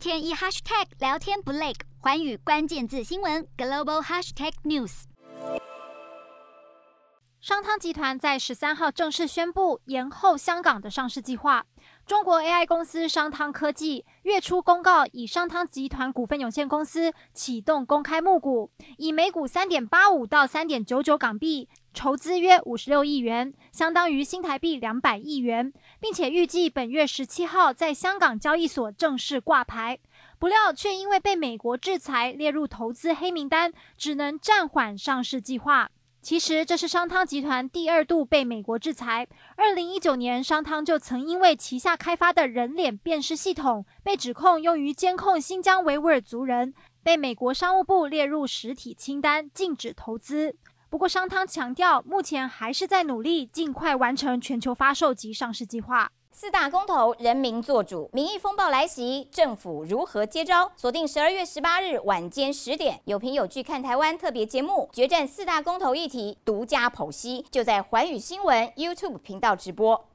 天一 hashtag 聊天不累，寰宇关键字新闻 global hashtag news。商汤集团在十三号正式宣布延后香港的上市计划。中国 AI 公司商汤科技月初公告，以商汤集团股份有限公司启动公开募股，以每股三点八五到三点九九港币筹资约五十六亿元，相当于新台币两百亿元，并且预计本月十七号在香港交易所正式挂牌。不料却因为被美国制裁列入投资黑名单，只能暂缓上市计划。其实这是商汤集团第二度被美国制裁。二零一九年，商汤就曾因为旗下开发的人脸辨识系统被指控用于监控新疆维吾尔族人，被美国商务部列入实体清单，禁止投资。不过，商汤强调，目前还是在努力尽快完成全球发售及上市计划。四大公投，人民做主，民意风暴来袭，政府如何接招？锁定十二月十八日晚间十点，有凭有据看台湾特别节目《决战四大公投议题》，独家剖析，就在环宇新闻 YouTube 频道直播。